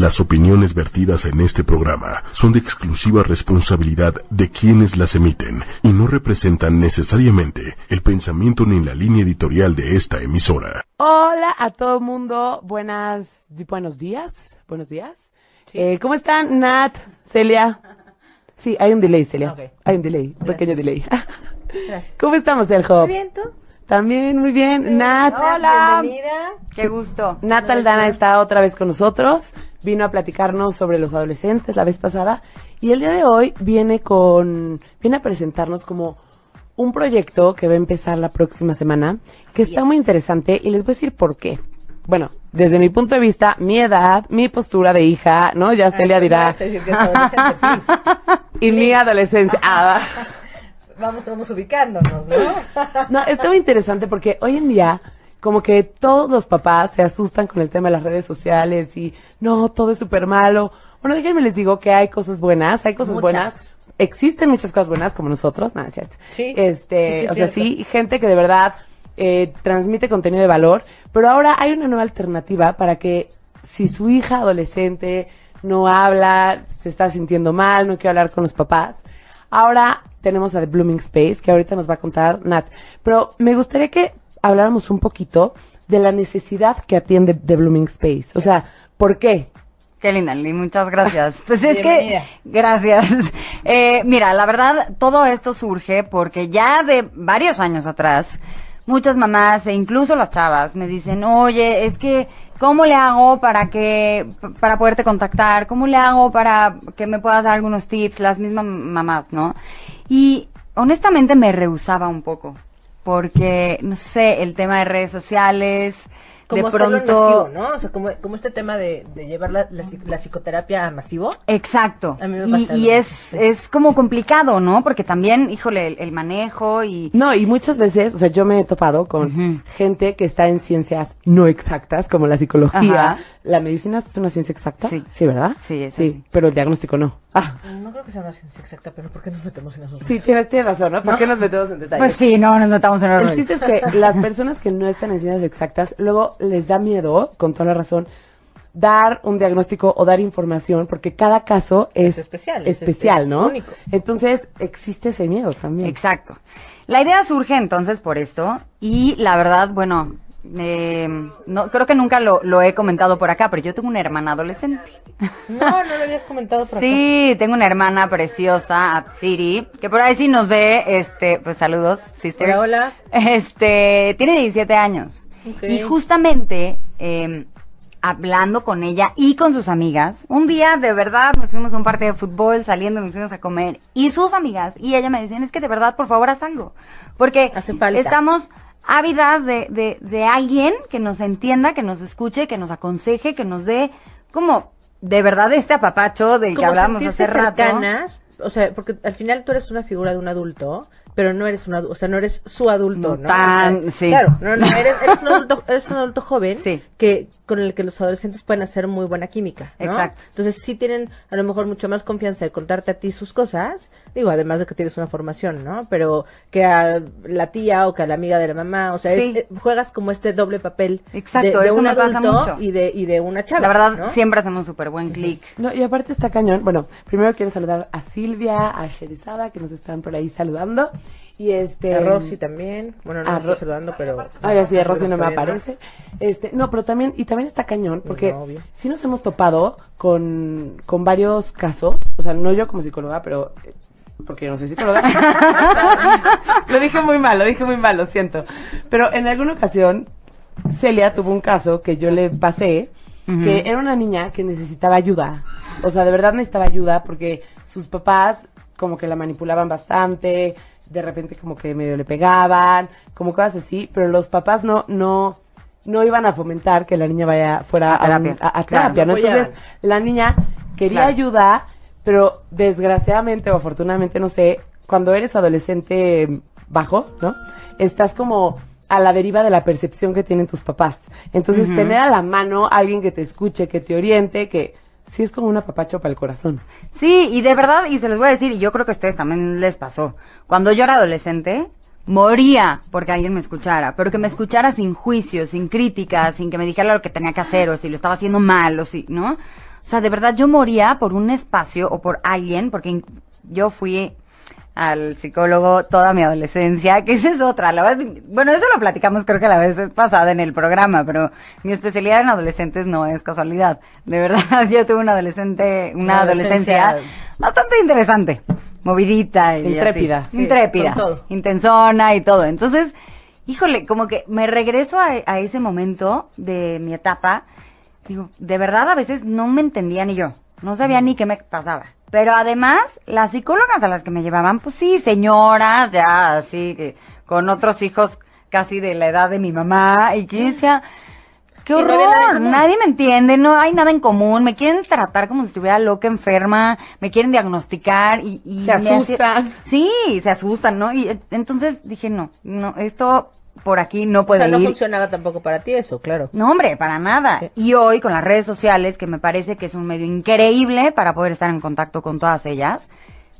Las opiniones vertidas en este programa son de exclusiva responsabilidad de quienes las emiten y no representan necesariamente el pensamiento ni la línea editorial de esta emisora. Hola a todo el mundo, buenas, buenos días, buenos días. Eh, ¿Cómo están, Nat, Celia? Sí, hay un delay, Celia. Hay un delay, un Gracias. pequeño delay. Gracias. ¿Cómo estamos, El Hop? Muy bien, ¿tú? También muy bien. Nat, Hola. Bienvenida. Qué gusto. Nat Aldana está otra vez con nosotros. Vino a platicarnos sobre los adolescentes la vez pasada. Y el día de hoy viene con, viene a presentarnos como un proyecto que va a empezar la próxima semana, que está muy interesante y les voy a decir por qué. Bueno, desde mi punto de vista, mi edad, mi postura de hija, ¿no? Ya Celia dirá. Y mi adolescencia. Ah, Vamos, vamos ubicándonos, ¿no? No, está muy interesante porque hoy en día, como que todos los papás se asustan con el tema de las redes sociales y no, todo es súper malo. Bueno, déjenme les digo que hay cosas buenas, hay cosas Muchas. buenas. Existen muchas cosas buenas como nosotros, nada, es cierto. Sí, Este, sí, sí, o sea, sí, gente que de verdad eh, transmite contenido de valor, pero ahora hay una nueva alternativa para que si su hija adolescente no habla, se está sintiendo mal, no quiere hablar con los papás, ahora tenemos a The Blooming Space, que ahorita nos va a contar Nat. Pero me gustaría que habláramos un poquito de la necesidad que atiende The Blooming Space. O sea, ¿por qué? Qué linda, Lili, muchas gracias. Pues es Bienvenida. que, gracias. Eh, mira, la verdad, todo esto surge porque ya de varios años atrás, muchas mamás e incluso las chavas me dicen, oye, es que, ¿cómo le hago para que, para poderte contactar? ¿Cómo le hago para que me puedas dar algunos tips? Las mismas mamás, ¿no? Y honestamente me rehusaba un poco. Porque, no sé, el tema de redes sociales, Como de pronto... masivo, ¿no? O sea, como, como este tema de, de llevar la, la, psi- la psicoterapia a masivo. Exacto. A mí me y pasa y es, es como complicado, ¿no? Porque también, híjole, el, el manejo y... No, y muchas veces, o sea, yo me he topado con gente que está en ciencias no exactas, como la psicología. Ajá. ¿La medicina es una ciencia exacta? Sí. Sí, ¿verdad? Sí, es Sí, así. pero el diagnóstico no. Ah, No creo que sea una ciencia exacta, pero ¿por qué nos metemos en esos sí, tienes, tienes razón, ¿no? ¿Por qué nos metemos en detalles? Pues sí, no, nos notamos en El errores. chiste es que las personas que no están en ciencias exactas, luego les da miedo, con toda la razón, dar un diagnóstico o dar información, porque cada caso es, Es especial, es- especial, es ¿no? único. Entonces, existe ese miedo también. Exacto. La idea surge entonces por esto y la verdad, bueno, eh, no creo que nunca lo, lo he comentado por acá, pero yo tengo una hermana adolescente. No, no lo habías comentado por acá. Sí, tengo una hermana preciosa, Atsiri, que por ahí sí nos ve, este, pues saludos, sister. Hola, hola. Este, tiene 17 años. Y justamente, eh, hablando con ella y con sus amigas, un día de verdad nos fuimos a un partido de fútbol, saliendo nos fuimos a comer, y sus amigas y ella me decían, es que de verdad, por favor, haz algo. Porque Hace falta. estamos ávidas de, de, de alguien que nos entienda, que nos escuche, que nos aconseje, que nos dé como de verdad este apapacho del que hablábamos hace rato. o sea, porque al final tú eres una figura de un adulto, pero no eres un adulto, o sea, no eres su adulto, No ¿no? tan- O sea, sí. Claro, no, no, eres, eres un adulto, eres un adulto joven Sí. que con el que los adolescentes pueden hacer muy buena química, ¿no? Exacto. Entonces sí tienen a lo mejor mucho más confianza de contarte a ti sus cosas, digo, además de que tienes una formación, ¿no? Pero que a la tía o que a la amiga de la mamá, o sea, Sí. es- eh, juegas como este doble papel Exacto, de, de eso un me pasa adulto mucho. y de y de una chava, La verdad, ¿no? siempre hacemos súper buen clic. No, y aparte está cañón. Bueno, primero quiero saludar a Silvia, a Sherizada, que nos están por ahí saludando. Y este. A Rosy también. Bueno, no a estoy saludando, pero. Ay, así de Rosy no me aparece. Este, no, pero también, y también está cañón, porque No, sí nos hemos topado con, con varios casos, o sea, no yo como psicóloga, pero, porque yo no soy psicóloga. lo dije muy mal, lo dije muy mal, lo siento. Pero en alguna ocasión, Celia tuvo un caso que yo le pasé, que era una niña que necesitaba ayuda. O sea, de verdad necesitaba ayuda porque sus papás como que la manipulaban bastante, de repente como que medio le pegaban, como cosas así, pero los papás no, no, no iban a fomentar que la niña vaya fuera A a, un- terapia. a- a Claro, terapia, no ¿no? Entonces, la niña quería Claro. ayuda, pero desgraciadamente o afortunadamente, no sé, cuando eres adolescente bajo, ¿no? Estás como a la deriva de la percepción que tienen tus papás. Entonces, tener a la mano a alguien que te escuche, que te oriente, que sí es como un apapacho para el corazón. Sí, y de verdad, y se los voy a decir, y yo creo que a ustedes también les pasó. Cuando yo era adolescente, moría porque alguien me escuchara, pero que me escuchara sin juicio, sin crítica, sin que me dijera lo que tenía que hacer, o si lo estaba haciendo mal, o si, ¿no? O sea, de verdad yo moría por un espacio o por alguien, porque yo fui al psicólogo toda mi adolescencia, que esa es otra. La verdad, bueno, eso lo platicamos creo que la vez pasada en el programa, pero mi especialidad en adolescentes no es casualidad. De verdad, yo tuve una adolescente, una Una adolescencia, adolescencia bastante interesante, movidita y Intrépida, así. sí, intrépida, intensona y todo. Entonces, híjole, como que me regreso a, a ese momento de mi etapa. Digo, de verdad a veces no me entendía ni yo. No sabía ni qué me pasaba. Pero además, las psicólogas a las que me llevaban, pues sí, señoras, ya así, que con otros hijos casi de la edad de mi mamá, y que decía, qué no nada horror, nadie me entiende, no hay nada en común, me quieren tratar como si estuviera loca, enferma, me quieren diagnosticar y... y Se asustan. Sí, se asustan, ¿no? Y eh, entonces dije, no, no, esto por aquí no O puede sea, no ir. funcionaba tampoco para ti eso, claro. No, hombre, para nada. Sí. Y hoy con las redes sociales, que me parece que es un medio increíble para poder estar en contacto con todas ellas,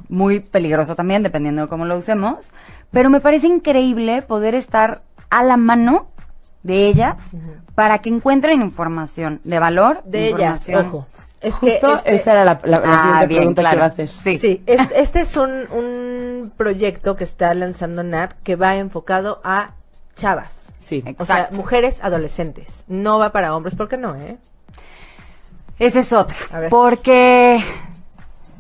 muy peligroso también, dependiendo de cómo lo usemos, pero me parece increíble poder estar a la mano de ellas para que encuentren información de valor, De ellas, ojo. Es que Justo este- esa era la, la- la Ah, siguiente bien, pregunta claro. que iba a hacer. Sí. Sí, es- este es un, un proyecto que está lanzando Nat que va enfocado a chavas. Sí. O sea, Exacto. mujeres adolescentes. No va para hombres, ¿por qué no, eh? Esa es otra. A ver. Porque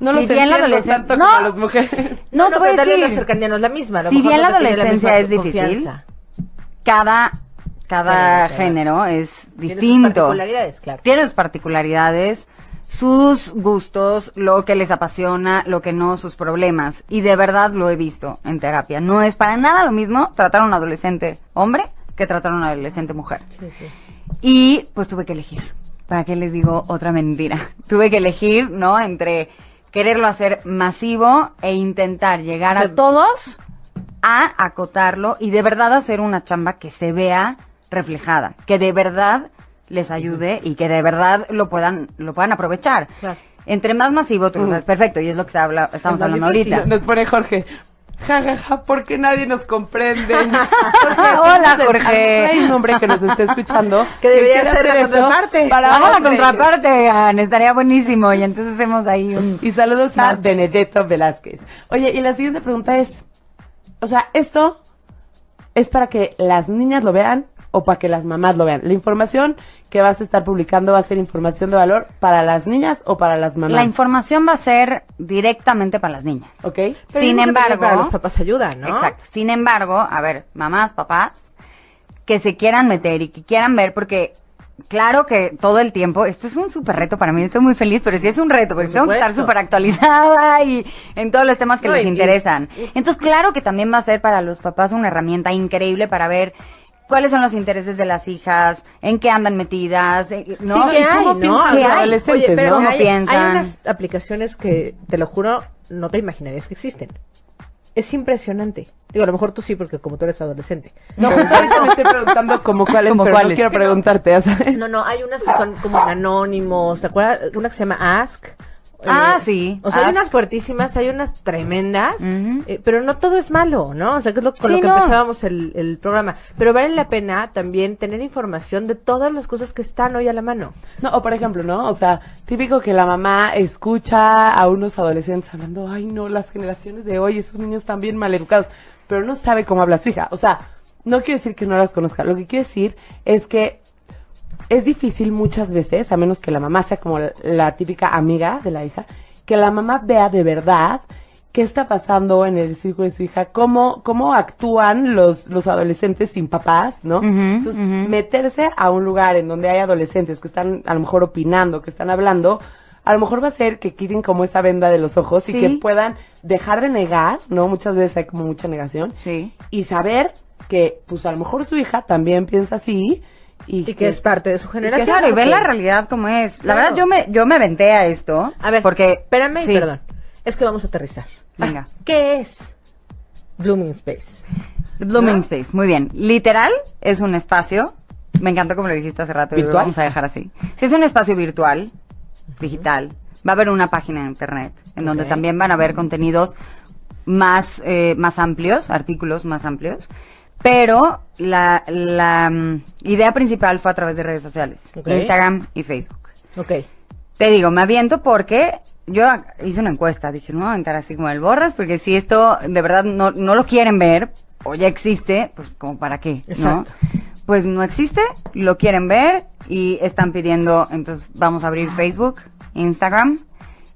No Si bien la entiendo adolescen- tanto No. las mujeres. no, te voy a vez la decir, cercanía no es la misma. a lo Si mejor bien no la adolescencia es difícil, confianza. cada cada Sí, claro. género es Tiene sus distinto. particularidades, claro. Tiene sus particularidades, sus gustos, lo que les apasiona, lo que no, sus problemas. Y de verdad lo he visto en terapia. No es para nada lo mismo tratar a un adolescente hombre que tratar a una adolescente mujer. Sí, sí. Y pues tuve que elegir. ¿Para qué les digo otra mentira? tuve que elegir, ¿no? Entre quererlo hacer masivo e intentar llegar a todos a acotarlo y de verdad hacer una chamba que se vea reflejada, que de verdad les ayude y que de verdad lo puedan lo puedan aprovechar. Claro. Entre más masivo, tú lo sabes perfecto, y es lo que se habla, estamos Es hablando difícil. ahorita. Nos pone Jorge. Ja, ja, ja, porque nadie nos comprende. Hola, Jorge. Hay un hombre que nos está escuchando. Que debería ser la contraparte. Para Vamos a la contraparte, Anne, estaría buenísimo. Y entonces hacemos ahí un... Y saludos a. Benedetto Velázquez. Oye, y la siguiente pregunta es, o sea, ¿esto es para que las niñas lo vean o para que las mamás lo vean? La información que vas a estar publicando va a ser información de valor para las niñas o para las mamás. La información va a ser directamente para las niñas. ¿Ok? Pero Sin embargo, Para los papás ayuda, ¿no? Exacto. Sin embargo, a ver, mamás, papás, que se quieran meter y que quieran ver, porque claro que todo el tiempo, esto es un súper reto para mí, estoy muy feliz, pero sí es un reto, porque Por tengo que estar súper actualizada y en todos los temas que No, les y- interesan. Entonces, claro que también va a ser para los papás una herramienta increíble para ver cuáles son los intereses de las hijas, en qué andan metidas, eh, ¿no? Sí, que ¿Y cómo hay, piensan ¿no? hay. adolescentes, Oye, pero no? ¿Cómo hay, piensan? hay unas aplicaciones que, te lo juro, no te imaginarías que existen. Es impresionante. Digo, a lo mejor tú sí, porque como tú eres adolescente. No, justo ahorita me estoy preguntando como cuáles, Como pero cuáles. no quiero preguntarte, ya ¿sabes? No, no, hay unas que son como en anónimos. ¿Te acuerdas? Una que se llama Ask. Ah, Eh, sí, O sea, hay Ask. unas fuertísimas, hay unas tremendas, eh, pero no todo es malo, ¿no? O sea, que es lo, con Sí, lo que no. empezábamos el, el programa. Pero vale la pena también tener información de todas las cosas que están hoy a la mano. No, o por ejemplo, ¿no? O sea, típico que la mamá escucha a unos adolescentes hablando, ay no, las generaciones de hoy, esos niños están bien maleducados, pero no sabe cómo habla su hija. O sea, no quiero decir que no las conozca, lo que quiero decir es que es difícil muchas veces, a menos que la mamá sea como la, típica amiga de la hija, que la mamá vea de verdad qué está pasando en el círculo de su hija, cómo, cómo actúan los, los adolescentes sin papás, ¿no? Entonces, meterse a un lugar en donde hay adolescentes que están a lo mejor opinando, que están hablando, a lo mejor va a ser que quiten como esa venda de los ojos y que puedan dejar de negar, ¿no? Muchas veces hay como mucha negación. Sí. Y saber que, pues a lo mejor su hija también piensa así y, Y que es parte de su generación. Claro, y ver la realidad como es. La verdad, yo me, yo me aventé a esto. A ver, porque. espérame, sí, perdón. Es que vamos a aterrizar. Venga. ¿Qué es Blooming Space? The Blooming ¿No? Space, muy bien. Literal, es un espacio. Me encantó como lo dijiste hace rato. y lo ¿Virtual? vamos a dejar así. Sí, es un espacio virtual, digital. Va a haber una página en internet en donde también van a haber contenidos más, eh, más amplios, artículos más amplios. Pero la, la mm, idea principal fue a través de redes sociales. Instagram y Facebook. Ok. te digo, me aviento porque yo hice una encuesta, dije, no voy a aventar así como el borras, porque si esto de verdad no, no lo quieren ver, o ya existe, pues como para qué, ¿no? Exacto. Pues no existe, lo quieren ver y están pidiendo, entonces vamos a abrir Facebook, Instagram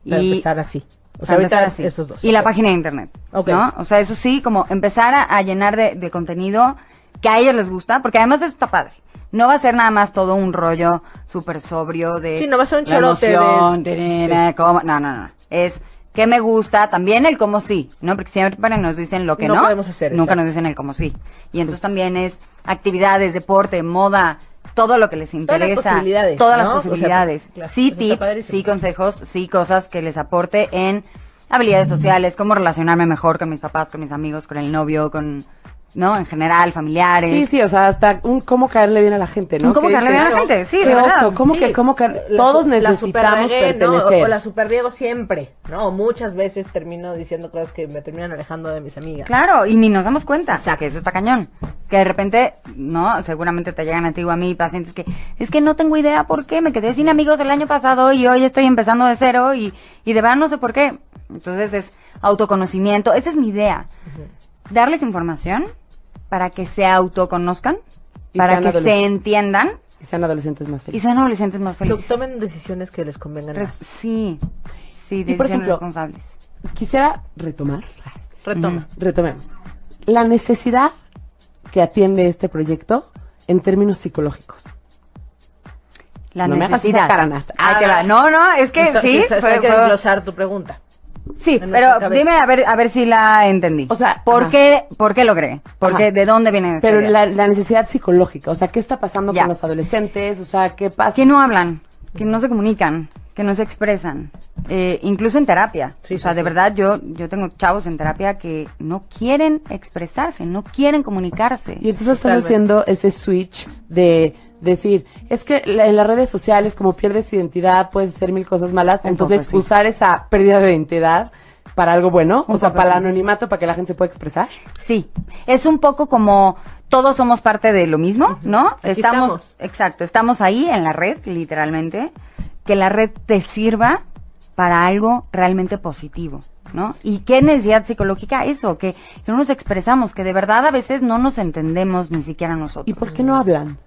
Para y empezar así. O sea, ahorita así. esos dos. Y la página de internet, ¿no? O sea, eso sí, como empezar a, a llenar de, de contenido que a ellos les gusta, porque además está padre. No va a ser nada más todo un rollo súper sobrio de... Sí, no va a ser un chorote de- emoción, cómo- No, no, no. Es que me gusta, también el cómo sí, ¿no? Porque siempre nos dicen lo que No no. podemos hacer, Nunca exacto. nos dicen el cómo sí. Y entonces también es actividades, deporte, moda, todo lo que les Todas las interesa. posibilidades, Todas ¿no? las O sea, posibilidades. claro, sí tips, sí consejos, sí cosas que les aporte en habilidades sociales, cómo relacionarme mejor con mis papás, con mis amigos, con el novio, con, ¿no? En general, familiares. Sí, sí, o sea, hasta un cómo caerle bien a la gente, ¿no? Un cómo caerle bien a la "No, gente", sí, de verdad. ¿Cómo Sí, que, cómo que todos su- la necesitamos superregué, ¿no? pertenecer? O, la super Diego siempre, ¿no? O muchas veces termino diciendo cosas que me terminan alejando de mis amigas. Claro, y ni nos damos cuenta. O sea, que eso está cañón. Que de repente, ¿no? Seguramente te llegan a ti o a mí pacientes que, es que no tengo idea por qué, me quedé sin amigos el año pasado y hoy estoy empezando de cero y, y de verdad no sé por qué. Entonces es autoconocimiento, esa es mi idea. Darles información para que se autoconozcan, Y para que se entiendan Y sean adolescentes más y felices. sean adolescentes más Que felices. tomen decisiones que les convengan Res- más. sí, sí, Y, por decisiones ejemplo, responsables. Quisiera retomar, Retoma. retomemos, la necesidad que atiende este proyecto en términos psicológicos. La No me hagas esa necesidad. cara. Ahí te va. No, no, es que Esto- sí, fue- hay que desglosar tu pregunta. Sí, pero cabeza. dime a ver, a ver si la entendí. O sea, ¿por ajá. qué, por qué logré? ¿Por qué? Ajá. ¿De dónde viene Pero la, la necesidad psicológica, o sea, ¿qué está pasando Ya. con los adolescentes? O sea, ¿qué pasa? Que no hablan, que no se comunican, que no se expresan, eh, incluso en terapia. Sí, o sea, sí, de sí. verdad, yo, yo tengo chavos en terapia que no quieren expresarse, no quieren comunicarse. Y entonces estás Totalmente. haciendo ese switch de decir, es que en las redes sociales, como pierdes identidad, puedes hacer mil cosas malas, Un entonces poco, sí. usar esa pérdida de identidad para algo bueno, Un o sea, poco, para el sí. anonimato, para que la gente se pueda expresar. Sí, es un poco como todos somos parte de lo mismo, ¿no? Estamos. exacto, estamos ahí en la red, literalmente, que la red te sirva para algo realmente positivo, ¿no? ¿Y qué necesidad psicológica? Eso, que, que no nos expresamos, que de verdad a veces no nos entendemos ni siquiera nosotros. ¿Y por qué no hablan?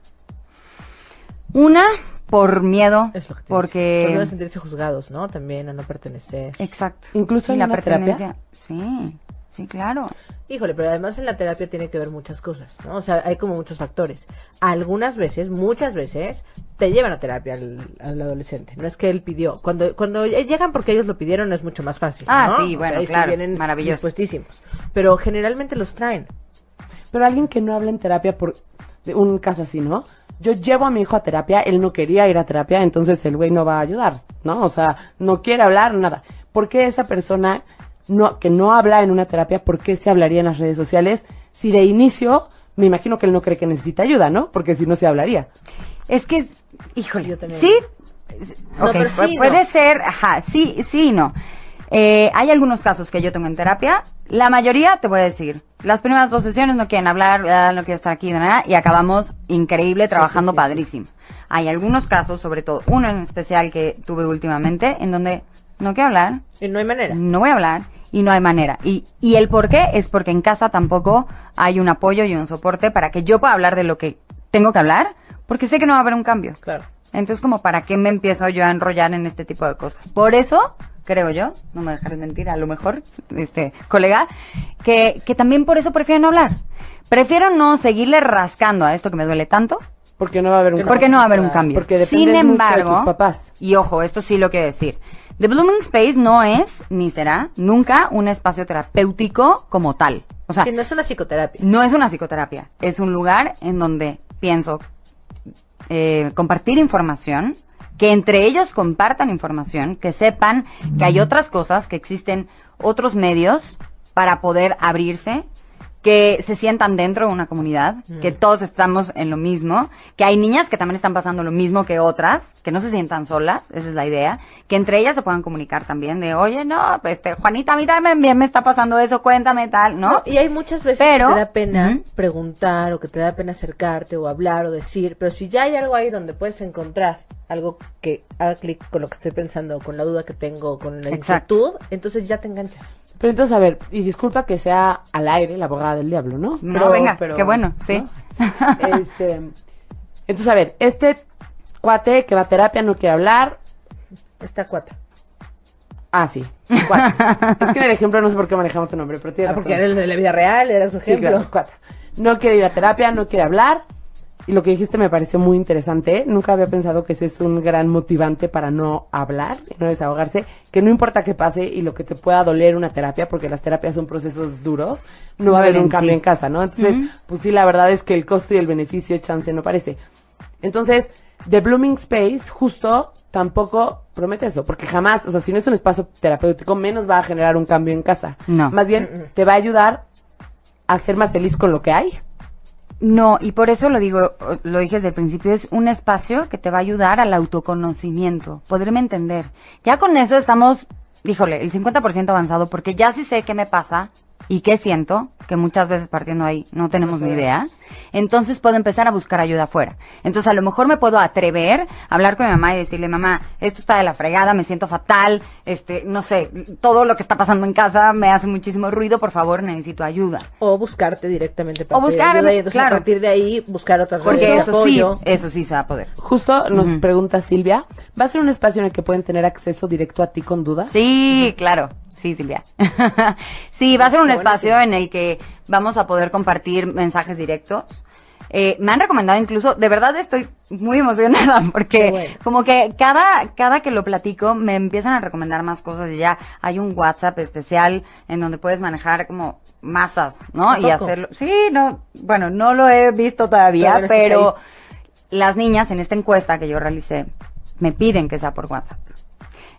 Una, por miedo, Es lo que te porque... Porque sentirse juzgados, ¿no? También a no pertenecer. Exacto. Incluso en la pertenencia. terapia. Sí, sí, claro. Híjole, pero además en la terapia tiene que ver muchas cosas, ¿no? O sea, hay como muchos factores. Algunas veces, muchas veces, te llevan a terapia al, al adolescente. No es que él pidió. Cuando cuando llegan porque ellos lo pidieron es mucho más fácil. Ah, ¿no? sí, O bueno, sí claro, vienen maravilloso. dispuestísimos. Pero generalmente los traen. Pero alguien que no habla en terapia por de un caso así, ¿no? Yo llevo a mi hijo a terapia, él no quería ir a terapia, entonces el güey no va a ayudar, ¿no? O sea, no quiere hablar, nada. ¿Por qué esa persona no, que no habla en una terapia, por qué se hablaría en las redes sociales si de inicio me imagino que él no cree que necesita ayuda, ¿no? Porque si no se hablaría. Es que, híjole, Sí, sí, No, ok, pero pu- sí, puede no. ser, ajá, sí, sí y no. Eh, hay algunos casos que yo tengo en terapia, la mayoría te voy a decir, las primeras dos sesiones no quieren hablar, ah, no quiero estar aquí, nada, y acabamos increíble, trabajando sí, sí. padrísimo. Hay algunos casos, sobre todo uno en especial que tuve últimamente, en donde no quiero hablar, Y no hay manera. no voy a hablar y no hay manera. Y, y el por qué es porque en casa tampoco hay un apoyo y un soporte para que yo pueda hablar de lo que tengo que hablar, porque sé que no va a haber un cambio. Claro. Entonces, como, ¿para qué me empiezo yo a enrollar en este tipo de cosas? Por eso, creo yo, no me dejaré mentir, a lo mejor, este, colega, que, que también por eso prefiero no hablar. Prefiero no seguirle rascando a esto que me duele tanto, Porque no va a haber un porque no va a haber un cambio. Porque Sin dependes mucho de embargo, tus papás. y ojo, esto sí lo quiero decir. The Blooming Space no es, ni será, nunca un espacio terapéutico como tal. O sea, Sí, no es una psicoterapia. no es una psicoterapia, es un lugar en donde pienso eh, compartir información, que entre ellos compartan información, que sepan que hay otras cosas, que existen otros medios para poder abrirse que se sientan dentro de una comunidad, que todos estamos en lo mismo, que hay niñas que también están pasando lo mismo que otras, que no se sientan solas, esa es la idea, que entre ellas se puedan comunicar también de, oye, no, pues, este, Juanita, a mí también me está pasando eso, cuéntame tal, ¿no? No, y hay muchas veces Pero- que te da pena preguntar o que te da pena acercarte o hablar o decir, pero si ya hay algo ahí donde puedes encontrar algo que haga clic con lo que estoy pensando, con la duda que tengo, con la Exacto. inquietud, entonces ya te enganchas. Pero entonces, a ver, y disculpa que sea al aire la abogada del diablo, ¿no? No, venga, qué bueno, sí. ¿no? Este, entonces, a ver, este cuate que va a terapia no quiere hablar. Esta cuata. Ah, sí. Cuate. es que en el ejemplo no sé por qué manejamos tu nombre, pero tiene Ah, porque era el de la vida real, era su Sí, ejemplo. claro, cuata. No quiere ir a terapia, no quiere hablar. Y lo que dijiste me pareció muy interesante. Nunca había pensado que ese es un gran motivante para no hablar y no desahogarse. Que no importa qué pase y lo que te pueda doler una terapia, porque las terapias son procesos duros, no va a haber un cambio sí. en casa, ¿no? Entonces, pues sí, la verdad es que el costo y el beneficio chance no parece. Entonces, The Blooming Space justo tampoco promete eso, porque jamás, o sea, si no es un espacio terapéutico, menos va a generar un cambio en casa. No. Más bien, te va a ayudar a ser más feliz con lo que hay. No, y por eso lo digo, lo dije desde el principio, es un espacio que te va a ayudar al autoconocimiento, poderme entender. Ya con eso estamos, híjole, el 50% avanzado, porque ya sí sé qué me pasa y qué siento, que muchas veces partiendo ahí no tenemos ni idea. Entonces puedo empezar a buscar ayuda afuera. Entonces a lo mejor me puedo atrever a hablar con mi mamá y decirle, mamá, esto está de la fregada, me siento fatal, este, no sé, todo lo que está pasando en casa me hace muchísimo ruido, por favor, necesito ayuda. O buscarte directamente para O buscarme, ayuda claro. a partir de ahí buscar otras Porque eso sí, eso sí se va a poder. Justo nos pregunta Silvia, ¿va a ser un espacio en el que pueden tener acceso directo a ti con dudas? Sí, claro. Sí, Silvia. sí, va a ser un espacio en el que vamos a poder compartir mensajes directos. Eh, me han recomendado incluso, de verdad estoy muy emocionada porque bueno. como que cada, cada que lo platico me empiezan a recomendar más cosas y ya hay un WhatsApp especial en donde puedes manejar como masas, ¿no? ¿A Y hacerlo. Sí, no, bueno, no lo he visto todavía, pero ahí. las niñas en esta encuesta que yo realicé me piden que sea por WhatsApp.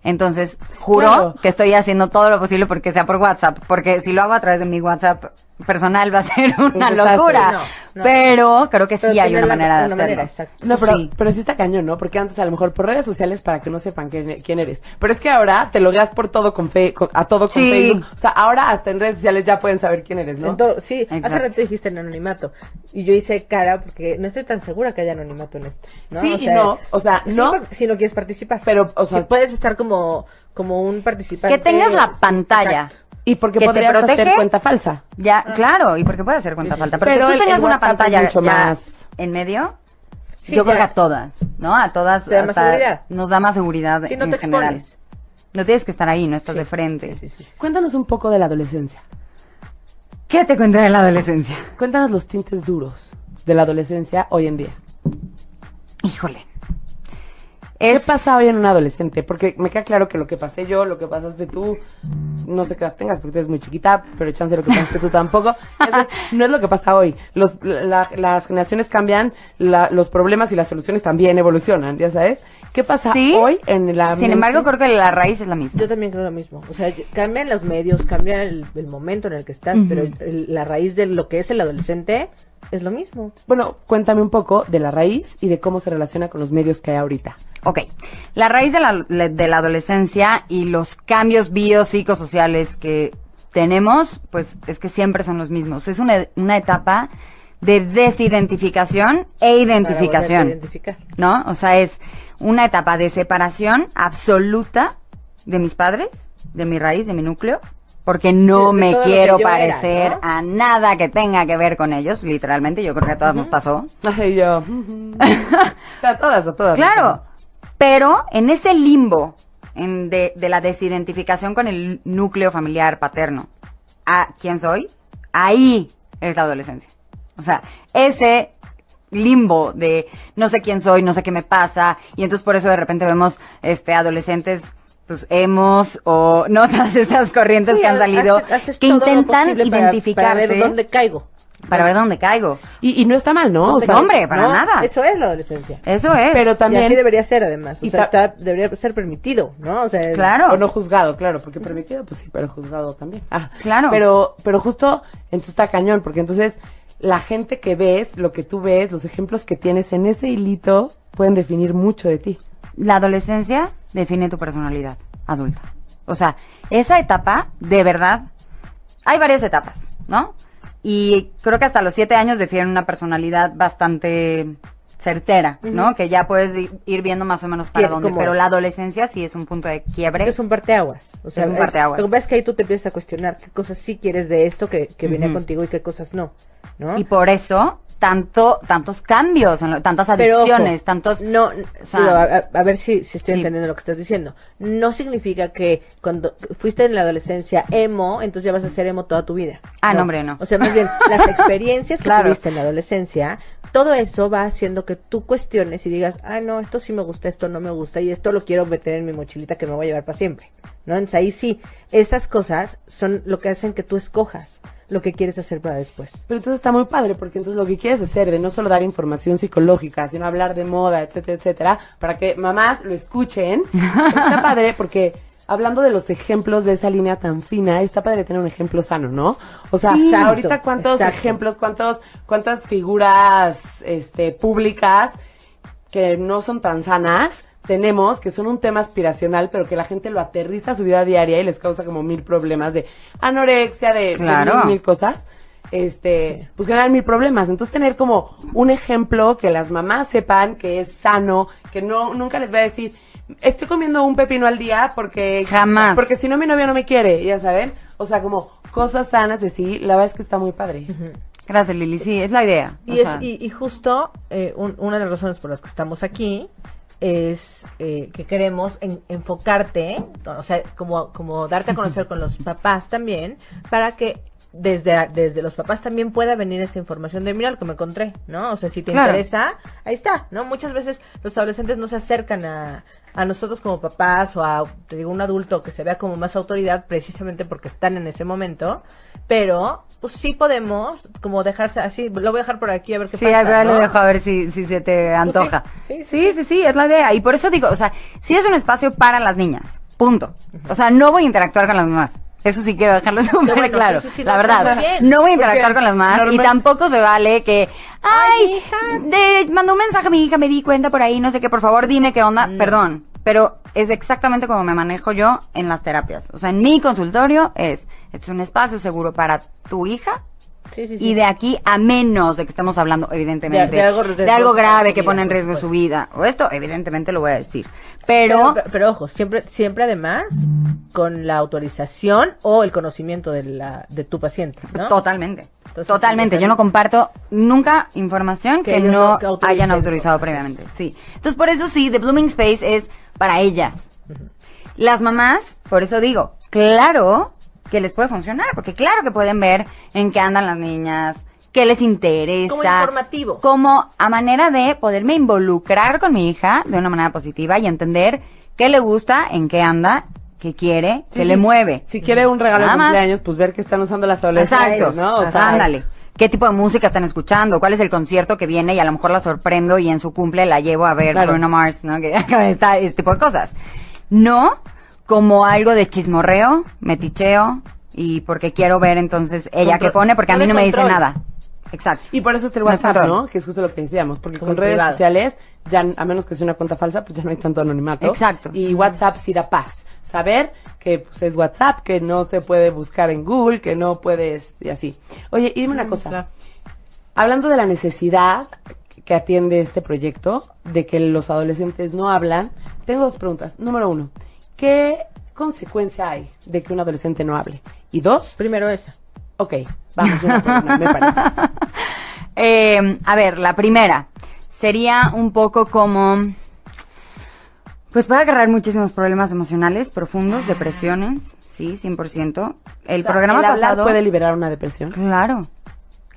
Entonces, juro Claro. que estoy haciendo todo lo posible porque sea por WhatsApp, porque si lo hago a través de mi WhatsApp personal va a ser una locura. No, no. pero creo que Pero sí hay una manera de una hacerlo. No, pero, Sí. pero sí está cañón, ¿no? Porque antes a lo mejor por redes sociales para que no sepan quién, quién eres. Pero es que ahora te logueas por todo con fe, con- a todo con Sí. Facebook. O sea, ahora hasta en redes sociales ya pueden saber quién eres, ¿no? Entonces, sí, hace Exacto. rato dijiste en anonimato. Y yo hice cara porque no estoy tan segura que haya anonimato en esto. ¿no? Sí y no, o sea, no. si no quieres participar. Pero, o sea- si puedes estar como, como un participante. Que tengas la pantalla. exacto. Y porque podrías protege. hacer cuenta falsa. Ya, claro, y porque puede hacer cuenta falta. Pero, Pero que el- tú tengas el una pantalla mucho ya más- en medio, Sí, yo creo que ya. a todas, ¿no? A todas Te da más hasta seguridad. nos da más seguridad Sí, no en te general. expones. No tienes que estar ahí, no estás Sí, de frente. sí, sí, sí, sí. Cuéntanos un poco de la adolescencia. ¿Qué te cuenta de la adolescencia? Cuéntanos los tintes duros de la adolescencia hoy en día. Híjole. ¿Qué Es, pasa hoy en un adolescente? Porque me queda claro que lo que pasé yo, lo que pasaste tú, no sé qué edad tengas porque eres muy chiquita, pero chance lo que pasaste tú tampoco. Entonces, no es lo que pasa hoy. Los, la- las generaciones cambian, la- los problemas y las soluciones también evolucionan, ¿ya sabes? ¿Qué pasa Sí. hoy en la sin mente? embargo, creo que la raíz es la misma. Yo también creo lo mismo. O sea, cambian los medios, cambia el, el momento en el que estás, pero el- el- la raíz de lo que es el adolescente es lo mismo. Bueno, cuéntame un poco de la raíz y de cómo se relaciona con los medios que hay ahorita. Ok, la raíz de la, de la adolescencia y los cambios biopsicosociales que tenemos, pues es que siempre son los mismos. Es una, una etapa de desidentificación e identificación. ¿no? O sea, es una etapa de separación absoluta de mis padres, de mi raíz, de mi núcleo, porque no me quiero era, parecer ¿no? a nada que tenga que ver con ellos, literalmente, yo creo que a todas nos pasó. Ay, yo. sea, todas, a todas. Claro, pero en ese limbo en de, de la desidentificación con el núcleo familiar paterno, a quién soy, ahí es la adolescencia. O sea, ese limbo de no sé quién soy, no sé qué me pasa, y entonces por eso de repente vemos este adolescentes pues hemos o no todas esas corrientes Sí, que han salido haces- haces que intentan posible para- identificarse Para ver dónde caigo. para ver dónde caigo. Y, y no está mal, ¿no? O sea, hombre, para No, nada. Eso es la adolescencia. Eso es. Pero Y también... así debería ser, además. O y sea, está- debería ser permitido, ¿no? O sea, Claro. O no juzgado, claro, porque permitido, pues sí, pero juzgado también. Ah, Claro. Pero, pero justo, entonces está cañón, porque entonces la gente que ves, lo que tú ves, los ejemplos que tienes en ese hilito pueden definir mucho de ti. La adolescencia define tu personalidad adulta. O sea, esa etapa, de verdad, hay varias etapas, ¿no? Y creo que hasta los siete años definen una personalidad bastante certera, ¿no? Que ya puedes ir viendo más o menos para dónde. Pero la adolescencia sí es un punto de quiebre. Es un parteaguas. O sea, Es un parteaguas. Lo que pasa es que ahí tú te empiezas a cuestionar qué cosas sí quieres de esto que, que viene contigo y qué cosas no, ¿no? Y por eso, tanto, tantos cambios, tantas ojo, adicciones, tantos... No, o sea, digo, a, ver si, si estoy Sí. entendiendo lo que estás diciendo. No significa que cuando fuiste en la adolescencia emo, entonces ya vas a ser emo toda tu vida. Ah, no, hombre, no. O sea, más bien, las experiencias que Claro. tuviste en la adolescencia, todo eso va haciendo que tú cuestiones y digas, ah, no, esto sí me gusta, esto no me gusta, y esto lo quiero meter en mi mochilita que me voy a llevar para siempre. ¿No? Entonces ahí sí, esas cosas son lo que hacen que tú escojas lo que quieres hacer para después. Pero entonces está muy padre, porque entonces lo que quieres hacer de no solo dar información psicológica, sino hablar de moda, etcétera, etcétera, para que mamás lo escuchen, está padre porque hablando de los ejemplos de esa línea tan fina, está padre tener un ejemplo sano, ¿no? O sea, Sí. Exacto, ahorita cuántos exacto. ejemplos, cuántos, cuántas figuras, este, públicas que no son tan sanas tenemos, que son un tema aspiracional, pero que la gente lo aterriza a su vida diaria y les causa como mil problemas de anorexia, de, mil, mil cosas, este, pues generan mil problemas. Entonces tener como un ejemplo que las mamás sepan que es sano, que no, nunca les va a decir, estoy comiendo un pepino al día porque, Jamás. porque si no mi novio no me quiere, ya saben, o sea, como cosas sanas de sí, la verdad es que está muy padre. Gracias, Lili. Sí, es la idea. Y, es, y, y justo eh, un- una de las razones por las que estamos aquí es eh, que queremos en- enfocarte, o sea, como, como darte a conocer con los papás también, para que desde, desde los papás también pueda venir esta información de mira lo que me encontré, ¿no? O sea, si te Claro. interesa, ahí está, ¿no? Muchas veces los adolescentes no se acercan a, a nosotros como papás o a, te digo, un adulto que se vea como más autoridad precisamente porque están en ese momento, pero pues sí podemos como dejarse así, lo voy a dejar por aquí a ver qué Sí, pasa. ver, ¿no? le dejo a ver si, si se te antoja. sí, sí, sí, sí, es la idea. Y por eso digo, o sea, sí es un espacio para las niñas. Punto. O sea, no voy a interactuar con las mamás. Eso sí quiero dejarlo súper bueno, claro. sí, sí, sí, la verdad, no voy a interactuar con las mamás y tampoco se vale que, ay, Ay, de, mandó un mensaje a mi hija, me di cuenta por ahí, no sé qué, por favor, dime qué onda. Perdón, pero es exactamente como me manejo yo en las terapias. O sea, en mi consultorio es, es un espacio seguro para tu hija Sí, sí, sí. y de aquí a menos de que estemos hablando, evidentemente, De- de algo grave que pone en riesgo su vida, o esto, evidentemente lo voy a decir. Pero, pero, pero, pero ojo, siempre, siempre además con la autorización o el conocimiento de la, de tu paciente, ¿no? totalmente, Entonces, totalmente. Yo no comparto nunca información Que no no- que autoricen, hayan autorizado previamente. Sí. Entonces, por eso sí, The Blooming Space es para ellas. Las mamás, por eso digo, claro que les puede funcionar, porque claro que pueden ver en qué andan las niñas, qué les interesa. Como informativo. Como a manera de poderme involucrar con mi hija de una manera positiva y entender qué le gusta, en qué anda, qué quiere, Sí, qué sí, le mueve. Si quiere un regalo Nada de más. cumpleaños, pues ver qué están usando las adolescentes, Exacto, ¿no? O sea, ándale. ¿Qué tipo de música están escuchando? ¿Cuál es el concierto que viene? Y a lo mejor la sorprendo y en su cumple la llevo a ver Claro. Bruno Mars, ¿no? Que está, ese tipo de cosas. No como algo de chismorreo, meticheo y porque quiero ver entonces ella qué pone porque a mí de no me dice nada. Exacto. Y por eso está el WhatsApp. ¿no? Que es justo lo que decíamos, porque Como con redes privado. sociales, ya, a menos que sea una cuenta falsa, pues ya no hay tanto anonimato. Exacto. Y WhatsApp sí da paz. Saber que pues, es WhatsApp, que no se puede buscar en Google, que no puedes, y así. Oye, y dime una cosa. claro. Hablando de la necesidad que atiende este proyecto, de que los adolescentes no hablan, tengo dos preguntas. Número uno, ¿qué consecuencia hay de que un adolescente no hable? Y dos, Primero esa. Ok, vamos una por una, me parece. Eh, a ver, la primera sería un poco como, pues puede agarrar muchísimos problemas emocionales profundos, depresiones, sí, 100%. El O sea, programa el pasado, puede liberar una depresión. claro,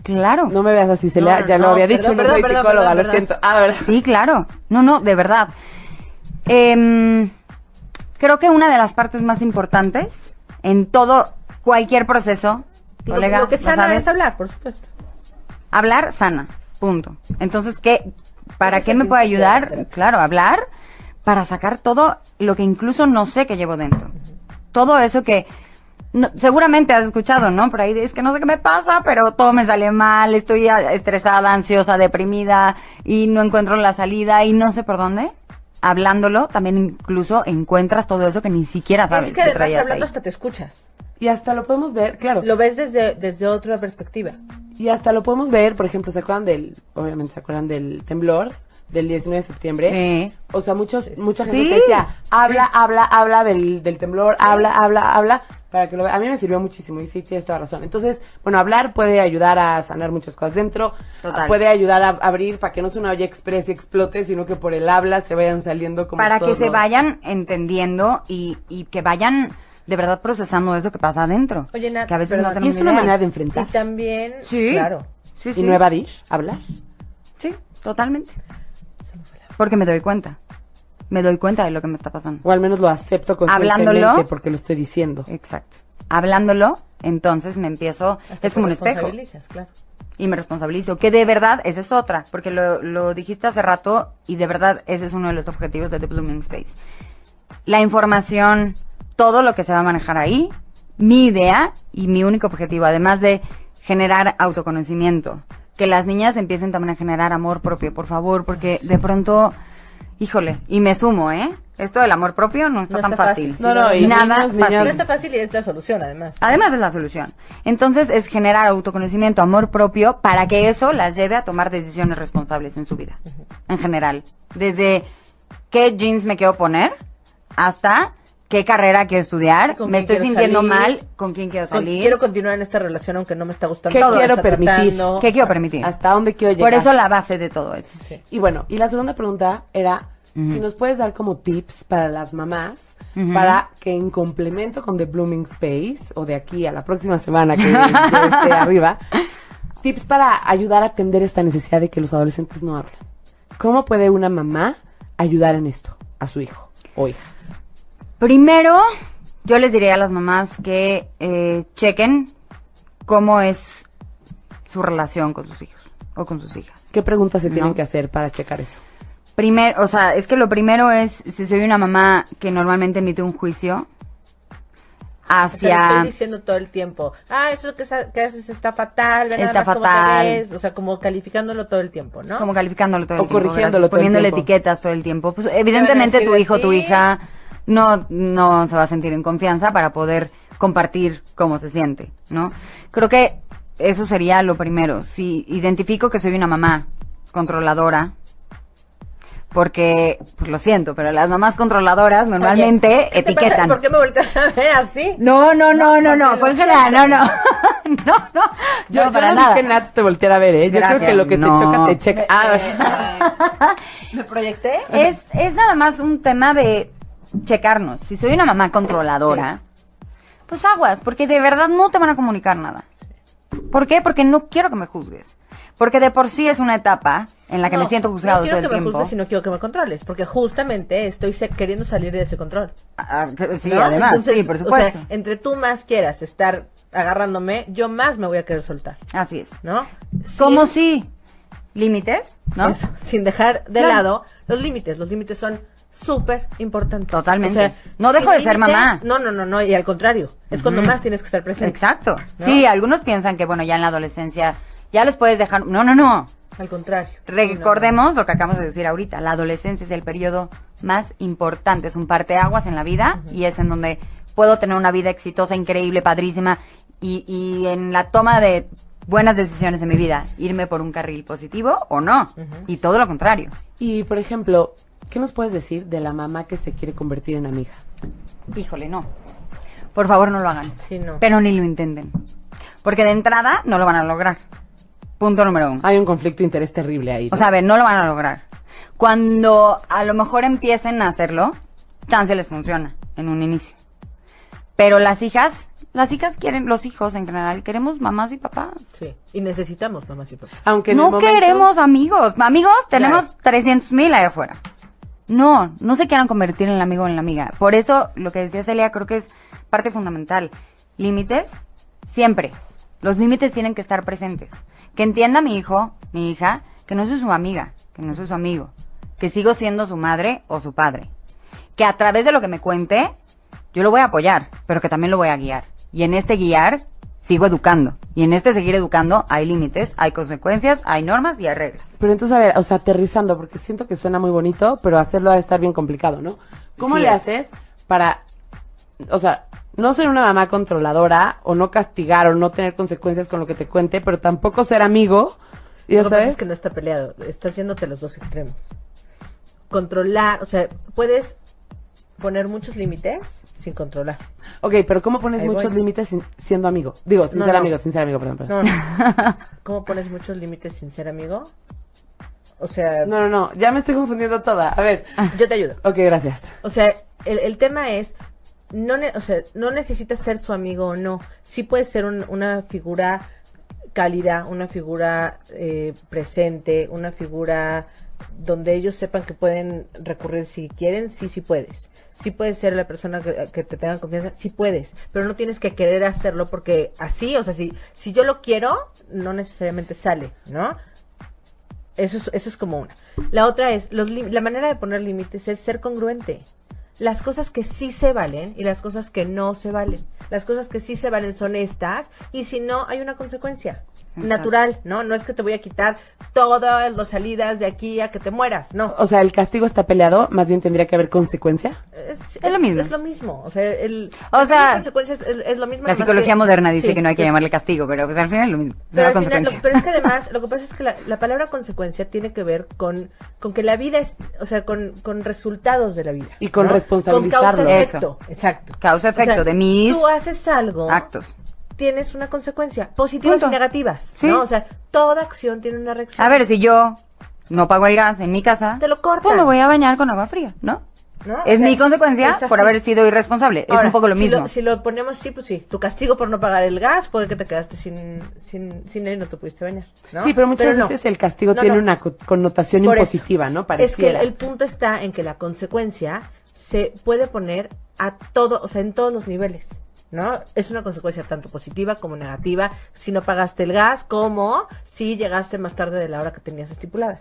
claro. No me veas así, No, Celia, no, ya lo había dicho, perdón, no soy perdón, psicóloga, lo siento. Ah, ¿verdad? Sí, claro. No, no, de verdad. Em, creo que una de las partes más importantes en todo, cualquier proceso, Digo, colega, lo que ¿lo sana es hablar, por supuesto. Hablar sana, punto. Entonces, ¿qué, ¿para qué me puede ayudar? Claro, hablar para sacar todo lo que incluso no sé que llevo dentro. Todo eso que no- seguramente has escuchado, ¿no? Por ahí es que no sé qué me pasa, pero todo me sale mal, estoy estresada, ansiosa, deprimida y no encuentro la salida y no sé por dónde. Hablándolo, también incluso encuentras todo eso que ni siquiera sabes es que que además hablando ahí. hasta te escuchas. Y hasta lo podemos ver, claro. Lo ves desde, desde otra perspectiva. Y hasta lo podemos ver, por ejemplo, ¿se acuerdan del, obviamente se acuerdan del temblor del 19 de septiembre? Sí. O sea, muchos, mucha gente Sí. que decía, habla, habla, habla del, del temblor, habla, habla, habla, para que lo vea. A mí me sirvió muchísimo y sí, tienes toda razón. Entonces, bueno, hablar puede ayudar a sanar muchas cosas dentro, Total. puede ayudar a abrir para que no sea una olla express y explote, sino que por el habla se vayan saliendo como para que se los- vayan entendiendo y, y que vayan de verdad procesando eso que pasa adentro. Oye, Nat, que a veces perdón. no Y tenemos es una idea. manera de Y enfrentar. también, Sí. claro. Sí, Y sí. nueva dish, hablar. Sí, totalmente. Porque me doy cuenta. Me doy cuenta de lo que me está pasando. O al menos lo acepto conscientemente Hablándolo. porque lo estoy diciendo. Exacto. Hablándolo, entonces me empiezo, Hasta es como un espejo. claro. Y me responsabilizo. Que de verdad, esa es otra. Porque lo, lo dijiste hace rato y de verdad ese es uno de los objetivos de The Blooming Space. La información, todo lo que se va a manejar ahí, mi idea y mi único objetivo, además de generar autoconocimiento, que las niñas empiecen también a generar amor propio, por favor, porque de pronto, híjole, y me sumo, ¿eh? Esto del amor propio no está No tan está fácil. fácil. No, no, y nada niños, fácil. No está fácil y es la solución, además. Además es la solución. Entonces es generar autoconocimiento, amor propio, para que eso las lleve a tomar decisiones responsables en su vida. En general. Desde qué jeans me quiero poner hasta qué carrera quiero estudiar, me estoy sintiendo salir. mal, con quién quiero salir, Quiero continuar en esta relación aunque no me está gustando. ¿Qué todo, quiero permitir? tratando. qué quiero permitir. ¿Hasta dónde quiero llegar? Por eso la base de todo eso. Sí. Y bueno, y la segunda pregunta era si nos puedes dar como tips para las mamás para que en complemento con The Blooming Space o de aquí a la próxima semana que yo esté arriba, tips para ayudar a atender esta necesidad de que los adolescentes no hablen. ¿Cómo puede una mamá ayudar en esto a su hijo o hija? Primero, yo les diría a las mamás que eh, chequen cómo es su relación con sus hijos o con sus hijas. ¿Qué preguntas se tienen No. que hacer para checar eso? Primer, o sea, es que lo primero es si soy una mamá que normalmente emite un juicio O sea, le hacia estoy diciendo todo el tiempo, ah, eso que, que haces está fatal, Está fatal. ves", o sea, como calificándolo todo el tiempo, ¿no? como calificándolo todo el O tiempo, corrigiéndolo gracias, todo el poniéndole tiempo. etiquetas todo el tiempo. Pues evidentemente tu hijo, tu hija no no se va a sentir en confianza para poder compartir cómo se siente, ¿no? Creo que eso sería lo primero. Si identifico que soy una mamá controladora, porque, pues lo siento, pero las mamás controladoras normalmente Oye, ¿qué te pasa? etiquetan. ¿Por qué me volteas a ver así? No, no, no, no, no, fue en lo general, no, no, no, no, Yo no, para yo no nada. que Nat te volteara a ver, ¿eh? Yo Gracias, creo que lo que no. te choca, te checa. Ah, ¿Me proyecté? Es, es nada más un tema de checarnos. Si soy una mamá controladora, pues aguas, porque de verdad no te van a comunicar nada. ¿Por qué? Porque no quiero que me juzgues. Porque de por sí es una etapa en la que me No, siento juzgado no quiero todo el que me tiempo. juzgues, sino quiero que me controles, porque justamente estoy queriendo salir de ese control. Ah, ah, sí, ¿no? además, Entonces, sí, por o sea, supuesto. entre tú más quieras estar agarrándome, yo más me voy a querer soltar, Así es. ¿no? ¿Cómo si? ¿Límites? ¿no? Eso, sin dejar de Claro. lado los límites. Los límites son súper importantes. Totalmente. No dejo de ser mamá. No, no, no, no, y al contrario. Es cuando más tienes que estar presente. Exacto. ¿No? Sí, algunos piensan que, bueno, ya en la adolescencia ya les puedes dejar... No, no, no. Al contrario. Recordemos lo que acabamos de decir ahorita, la adolescencia es el periodo más importante, es un parteaguas en la vida y es en donde puedo tener una vida exitosa, increíble, padrísima y, y en la toma de buenas decisiones en mi vida, irme por un carril positivo o no, y todo lo contrario. y, por ejemplo, ¿qué nos puedes decir de la mamá que se quiere convertir en amiga? Híjole, no. Por favor, no lo hagan. Sí, no. Pero ni lo intenten. Porque de entrada no lo van a lograr. Punto número uno. Hay un conflicto de interés terrible ahí. O sea, a ver, no lo van a lograr. Cuando a lo mejor empiecen a hacerlo, chance les funciona en un inicio. Pero las hijas, las hijas quieren, los hijos en general, queremos mamás y papás. Sí. Y necesitamos mamás y papás. Aunque en el no momento- queremos amigos. Amigos tenemos Claro. 300 mil allá afuera. No, no se quieran convertir en el amigo o en la amiga. Por eso, lo que decía Celia, creo que es parte fundamental. Límites, siempre. Los límites tienen que estar presentes. Que entienda mi hijo, mi hija, que no soy su amiga, que no soy su amigo, que sigo siendo su madre o su padre. Que a través de lo que me cuente, yo lo voy a apoyar, pero que también lo voy a guiar. Y en este guiar, sigo educando. Y en este seguir educando, hay límites, hay consecuencias, hay normas y hay reglas. Pero entonces, a ver, o sea, aterrizando, porque siento que suena muy bonito, pero hacerlo va a estar bien complicado, ¿no? ¿Cómo Sí le es. haces para, o sea, no ser una mamá controladora o no castigar o no tener consecuencias con lo que te cuente, pero tampoco ser amigo? Y ya Lo que pasa sabes, es que no está peleado, está haciéndote los dos extremos. Controlar, o sea, puedes poner muchos límites sin controlar. ok, pero ¿cómo pones Ahí muchos voy. límites sin- siendo amigo? Digo, sin No, ser no. amigo, sin ser amigo, perdón, perdón. No, no. ¿Cómo pones muchos límites sin ser amigo? O sea, No, no, no, ya me estoy confundiendo toda. A ver, yo te ayudo. ok, gracias. O sea, el, el tema es, no, ne- o sea, no necesitas ser su amigo o no. Sí puedes ser un- una figura cálida, una figura eh, presente, una figura donde ellos sepan que pueden recurrir si quieren, sí, sí puedes. Sí puedes ser la persona que, que te tenga confianza, sí puedes, pero no tienes que querer hacerlo porque así, o sea, si, si yo lo quiero, no necesariamente sale, ¿no? Eso es, eso es como una. La otra es, los la manera de poner límites es ser congruente. Las cosas que sí se valen y las cosas que no se valen. Las cosas que sí se valen son estas y si no, hay una consecuencia. Natural, ¿no? No es que te voy a quitar todas las salidas de aquí a que te mueras, no. O sea, el castigo está peleado, más bien tendría que haber consecuencia. Es, Es lo mismo. Es lo mismo. O sea, el, O sea, consecuencias es, es lo mismo. La psicología que- moderna dice sí, que no hay que es- llamarle castigo, pero pues al final es lo mismo. Es Pero, al final, consecuencia. lo- pero es que además, lo que pasa es que la, la palabra consecuencia tiene que ver con, con que la vida es, o sea, con, con resultados de la vida. Y con ¿no? responsabilizarlo. Con causa-efecto, exacto. Causa efecto de mis Tú haces algo, Actos. Tienes una consecuencia, positivas Punto. y negativas, Sí. ¿no? O sea, toda acción tiene una reacción. A ver, si yo no pago el gas en mi casa, Te lo cortan. pues me voy a bañar con agua fría, ¿no? ¿no? O Es sea, mi consecuencia es por haber sido irresponsable. es un poco lo si mismo. si lo ponemos así, pues sí. Tu castigo por no pagar el gas fue que te quedaste sin, sin, sin él y no te pudiste bañar. ¿no? Sí, pero muchas veces el castigo tiene una co- connotación Por eso. impositiva, ¿no? Es que Pareciera. el, el punto está en que la consecuencia se puede poner a todo, o sea, en todos los niveles. ¿No? Es una consecuencia tanto positiva como negativa. Si no pagaste el gas, como si llegaste más tarde de la hora que tenías estipulada.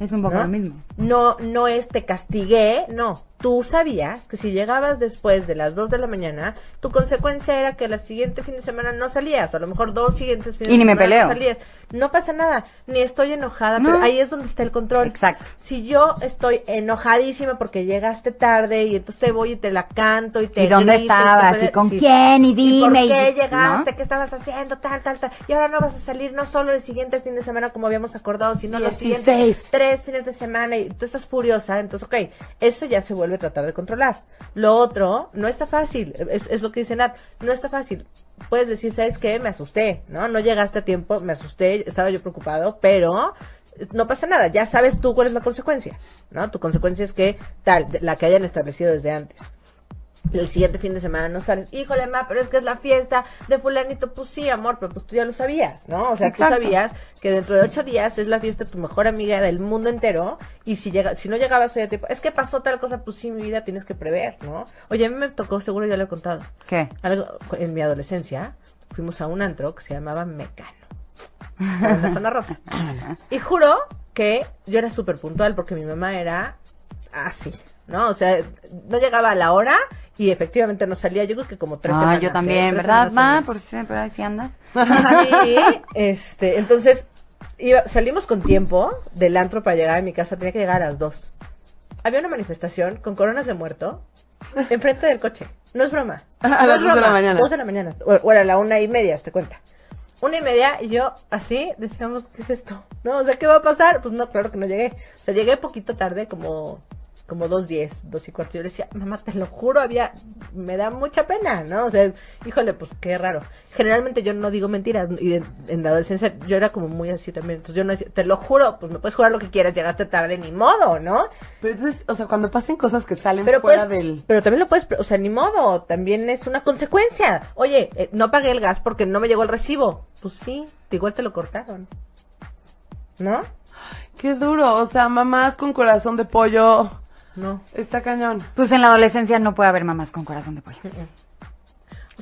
Es un poco ¿no? lo mismo. No, no es te castigué, no. Tú sabías que si llegabas después de las 2 de la mañana, tu consecuencia era que el siguiente fin de semana no salías, o a lo mejor dos siguientes fines Y ni de me semana peleo. no salías. No pasa nada, ni estoy enojada, No. pero ahí es donde está el control. Exacto. Si yo estoy enojadísima porque llegaste tarde y entonces te voy y te la canto y te ¿Y dónde grito estabas? ¿Y con quién? Y dime, por y- qué llegaste? ¿no? ¿Qué estabas haciendo? Tal, tal, tal. Y ahora no vas a salir no solo el siguiente fin de semana como habíamos acordado, sino los 16. siguientes tres fines de semana y tú estás furiosa, entonces, ok, eso ya se vuelve tratar de controlar. Lo otro, no está fácil, es, lo que dice Nat, no está fácil. Puedes decir, ¿sabes qué? Me asusté, ¿no? No llegaste a tiempo, me asusté, estaba yo preocupado, pero no pasa nada, ya sabes tú cuál es la consecuencia, ¿no? Tu consecuencia es que tal, la que hayan establecido desde antes el siguiente fin de semana no sales, híjole, ma, pero es que es la fiesta de fulanito, pues sí, amor, pero pues tú ya lo sabías, ¿no? O sea, Exacto. tú sabías que dentro de ocho días es la fiesta de tu mejor amiga del mundo entero, y si llega, si no llegabas hoy a tiempo, es que pasó tal cosa, pues sí, mi vida tienes que prever, ¿no? Oye, a mí me tocó, seguro ya lo he contado, ¿Qué? algo, en mi adolescencia, fuimos a un antro que se llamaba Mecano, en la zona rosa. Y juro que yo era súper puntual porque mi mamá era así, ¿no? O sea, no llegaba a la hora y efectivamente no salía, yo creo que como tres Ah, semanas. yo ¿eh? también, Tres ¿verdad? Ma, por, si- por ahí sí andas. Y, este, entonces, iba- salimos con tiempo del antro para llegar a mi casa, tenía que llegar a las dos. Había una manifestación con coronas de muerto enfrente del coche. No es broma. A No las es dos de la mañana. Dos de la mañana. O, o era la una y media, te cuenta. Una y media y yo así decíamos, ¿qué es esto? No, o sea, ¿qué va a pasar? Pues no, claro que no llegué. O sea, llegué poquito tarde, como como dos diez, dos y cuarto. Yo le decía, mamá, te lo juro, había, me da mucha pena, ¿no? O sea, híjole, pues qué raro. Generalmente yo no digo mentiras y en, en la adolescencia yo era como muy así también. Entonces yo no decía, te lo juro, pues me puedes jurar lo que quieras, llegaste tarde, ni modo, ¿no? Pero entonces, o sea, cuando pasen cosas que salen Pero fuera puedes, del... pero también lo puedes, o sea, ni modo, también es una consecuencia. Oye, eh, no pagué el gas porque no me llegó el recibo. Pues sí, igual te lo cortaron. ¿No? Qué duro, o sea, mamás con corazón de pollo. No. Está cañón. Pues en la adolescencia no puede haber mamás con corazón de pollo.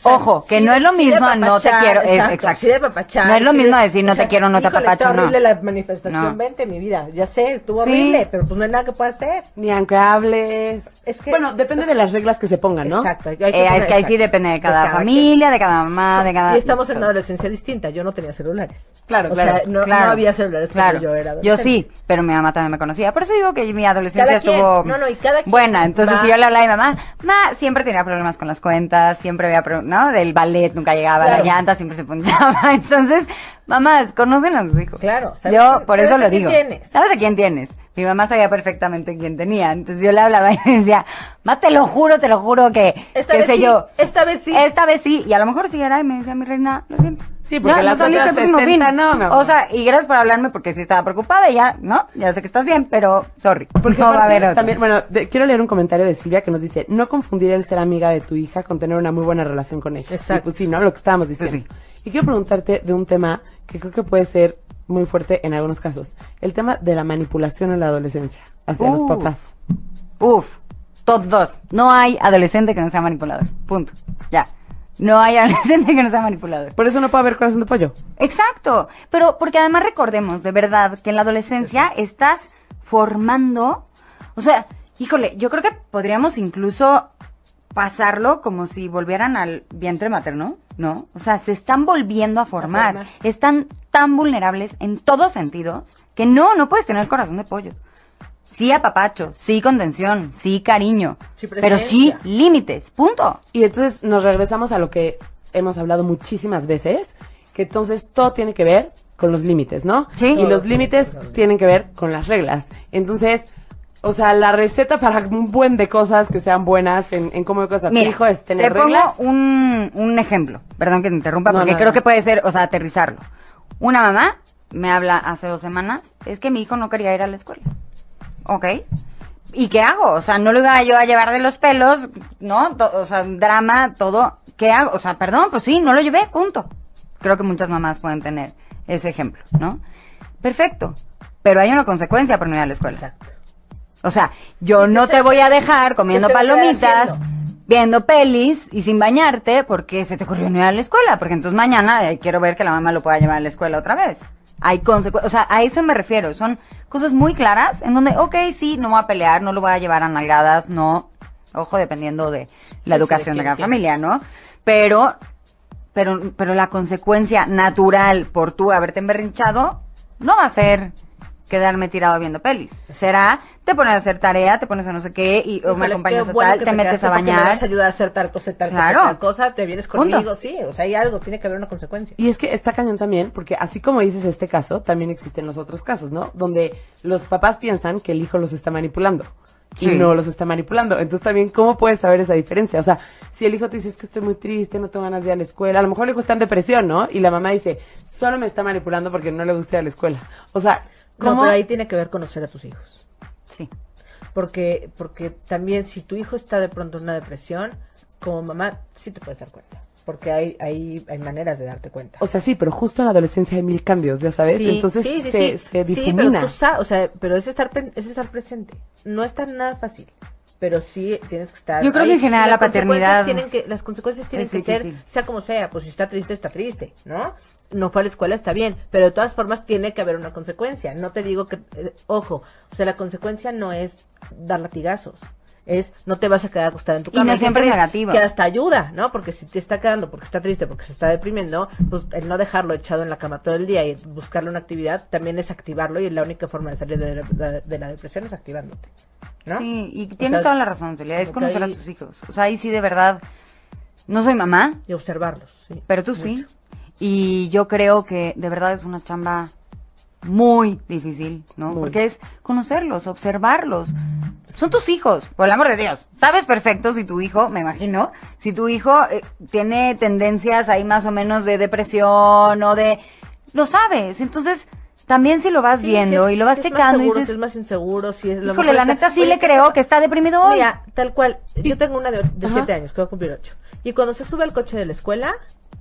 sea, Ojo, que sí no de- es lo sí de mismo a no te quiero, es exacto, exacto. sí de papachar, no es lo sí mismo de- decir no o sea, te quiero, no te apapacho, no. horrible la manifestación, No. vente mi vida, ya sé, estuvo Sí. horrible, pero pues no hay nada que pueda hacer. Ni aunque hables. Es que- Bueno, depende de las reglas que se pongan, ¿no? Exacto. hay que Eh, poner- es que ahí sí exacto. depende de cada, quien. familia, de cada mamá, de cada... Y estamos en una adolescencia distinta, yo no tenía celulares. Claro, o claro, sea, no, Claro, no había celulares claro. cuando yo era Yo adolescente. sí, pero mi mamá también me conocía. Por eso digo que mi adolescencia Cada estuvo no, no, y cada quien buena. Entonces, si yo le hablaba a mi mamá, mamá, siempre tenía problemas con las cuentas, siempre había problemas, ¿no? Del ballet nunca llegaba, Claro. la llanta siempre se ponchaba. Entonces, mamás, conocen a sus hijos. Claro, sabes Yo, por sabes eso lo digo. tienes. ¿Sabes a quién tienes? Mi mamá sabía perfectamente quién tenía. Entonces yo le hablaba y me decía, ma, te lo juro, te lo juro que, Esta qué vez sé sí, yo. esta vez sí. Esta vez sí. Y a lo mejor sí era y me decía, mi reina, lo siento. Sí, porque las saliste otras el próximo 60 fin. no, mi amor. O sea, y gracias por hablarme porque sí estaba preocupada y ya, ¿no? Ya sé que estás bien, pero sorry. Porque no va a haber otro. también, bueno, de- quiero leer un comentario de Silvia que nos dice, no confundir el ser amiga de tu hija con tener una muy buena relación con ella. Exacto. Y pues sí, ¿no? Lo que estábamos diciendo. Pues Y quiero preguntarte de un tema que creo que puede ser muy fuerte en algunos casos. El tema de la manipulación en la adolescencia hacia los papás. Uf, top dos. No hay adolescente que no sea manipulador. Punto. Ya. No hay adolescente que no sea manipulador. Por eso no puede haber corazón de pollo. Exacto. Pero porque además recordemos, de verdad, que en la adolescencia estás formando, o sea, híjole, yo creo que podríamos incluso pasarlo como si volvieran al vientre materno, ¿no? O sea, se están volviendo a formar. formar. Están tan vulnerables en todos sentidos que no, no puedes tener corazón de pollo. Sí apapacho, sí contención, sí cariño, Sí pero sí límites, punto. Y entonces nos regresamos a lo que hemos hablado muchísimas veces, que entonces todo tiene que ver con los límites, ¿no? Sí. Y los límites tienen que ver con las reglas. Entonces, o sea, la receta para un buen de cosas que sean buenas en, en cómo cosas tu Mira, hijo es tener te pongo reglas. un, un ejemplo. Perdón que te interrumpa, No, porque no, creo no. que puede ser, o sea, aterrizarlo. Una mamá me habla hace dos semanas, es que mi hijo no quería ir a la escuela. ¿Ok? ¿Y qué hago? O sea, no lo iba yo a llevar de los pelos, ¿no? O sea, drama, todo. ¿Qué hago? O sea, perdón, pues sí, no lo llevé, punto. Creo que muchas mamás pueden tener ese ejemplo, ¿no? Perfecto. Pero hay una consecuencia por no ir a la escuela. Exacto. O sea, yo ¿Y qué no te voy a dejar comiendo palomitas, viendo pelis y sin bañarte porque se te ocurrió no ir a la escuela. Porque entonces mañana eh, quiero ver que la mamá lo pueda llevar a la escuela otra vez. Hay consecuencias, o sea, a eso me refiero. Son cosas muy claras en donde, ok, sí, no voy a pelear, no lo voy a llevar a nalgadas, no. Ojo, dependiendo de la Sí, educación de de cada familia, ¿no? Pero, pero, pero la consecuencia natural por tú haberte emberrinchado no va a ser quedarme tirado viendo pelis. Será, te pones a hacer tarea, te pones a no sé qué, y o me acompañas a bueno tal, te metes quedaste a porque Me bañar. vas a ayudar a hacer tal cosa, tal Claro. cosa, tal cosa, te vienes Punto. conmigo, sí, o sea, hay algo, tiene que haber una consecuencia. Y es que está cañón también, porque así como dices este caso, también existen los otros casos, ¿no? Donde los papás piensan que el hijo los está manipulando. Y Sí. no los está manipulando. Entonces también, ¿cómo puedes saber esa diferencia? O sea, si el hijo te dice, es que estoy muy triste, no tengo ganas de ir a la escuela, a lo mejor el hijo está en depresión, ¿no? Y la mamá dice, solo me está manipulando porque no le gusta ir a la escuela. O sea, No, pero ahí tiene que ver conocer a tus hijos. Sí. Porque, porque también si tu hijo está de pronto en una depresión, como mamá, sí te puedes dar cuenta. Porque hay, hay, hay maneras de darte cuenta. O sea, sí, pero justo en la adolescencia hay mil cambios, ya sabes. Sí, Entonces sí, sí, se, sí. se Sí, difumina. pero tú sa- o sea, pero es estar, es estar presente. No es tan nada fácil. Pero sí tienes que estar. Yo creo que en general la paternidad- Tienen que, las consecuencias tienen que ser, sea como sea, pues si está triste, está triste, ¿no? No fue a la escuela, está bien, pero de todas formas tiene que haber una consecuencia. No te digo que, eh, ojo, o sea, la consecuencia no es dar latigazos. Es, no te vas a quedar acostada en tu Y cama. no Hay siempre es negativo. Que hasta ayuda, ¿no? Porque si te está quedando, porque está triste, porque se está deprimiendo, pues el no dejarlo echado en la cama todo el día y buscarle una actividad también es activarlo y la única forma de salir de la, de la depresión es activándote. ¿no? Sí, y O tiene sea, toda la razón, Celia, es conocer a tus hijos. O sea, ahí sí de verdad, no soy mamá, Y observarlos, sí. pero tú sí. Y yo creo que de verdad es una chamba muy difícil, ¿no? Muy. Porque es conocerlos, observarlos. Son tus hijos, por el amor de Dios. Sabes perfecto si tu hijo, me imagino, si tu hijo eh, tiene tendencias ahí más o menos de depresión o de... Lo sabes. Entonces, también si lo vas Sí, viendo sí es- y lo vas más checando y seguro, dices, sí es más inseguro, si es lo híjole, la neta sí Oye, le ¿qué creo que está deprimido hoy. Mira, tal cual. Yo tengo una de, de siete años que va a cumplir ocho. Y cuando se sube al coche de la escuela,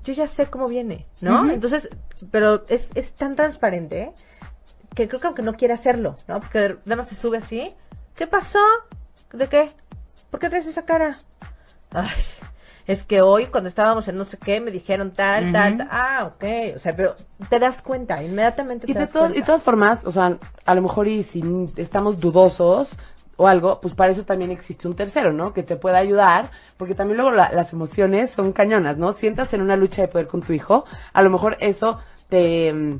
yo ya sé cómo viene, ¿no? Ujú. Entonces, pero es, es tan transparente que creo que aunque no quiera hacerlo, ¿no? Porque nada más se sube así. ¿Qué pasó? ¿De qué? ¿Por qué traes esa cara? Ay. Es que hoy cuando estábamos en no sé qué me dijeron tal, tal, tal. Ah, ok. O sea, pero te das cuenta, inmediatamente Y te de, das to- y cuenta. de todas formas, o sea, a lo mejor y si estamos dudosos o algo, pues para eso también existe un tercero, ¿no? Que te pueda ayudar, porque también luego la- las emociones son cañonas, ¿no? Sientas en una lucha de poder con tu hijo, a lo mejor eso te, mm,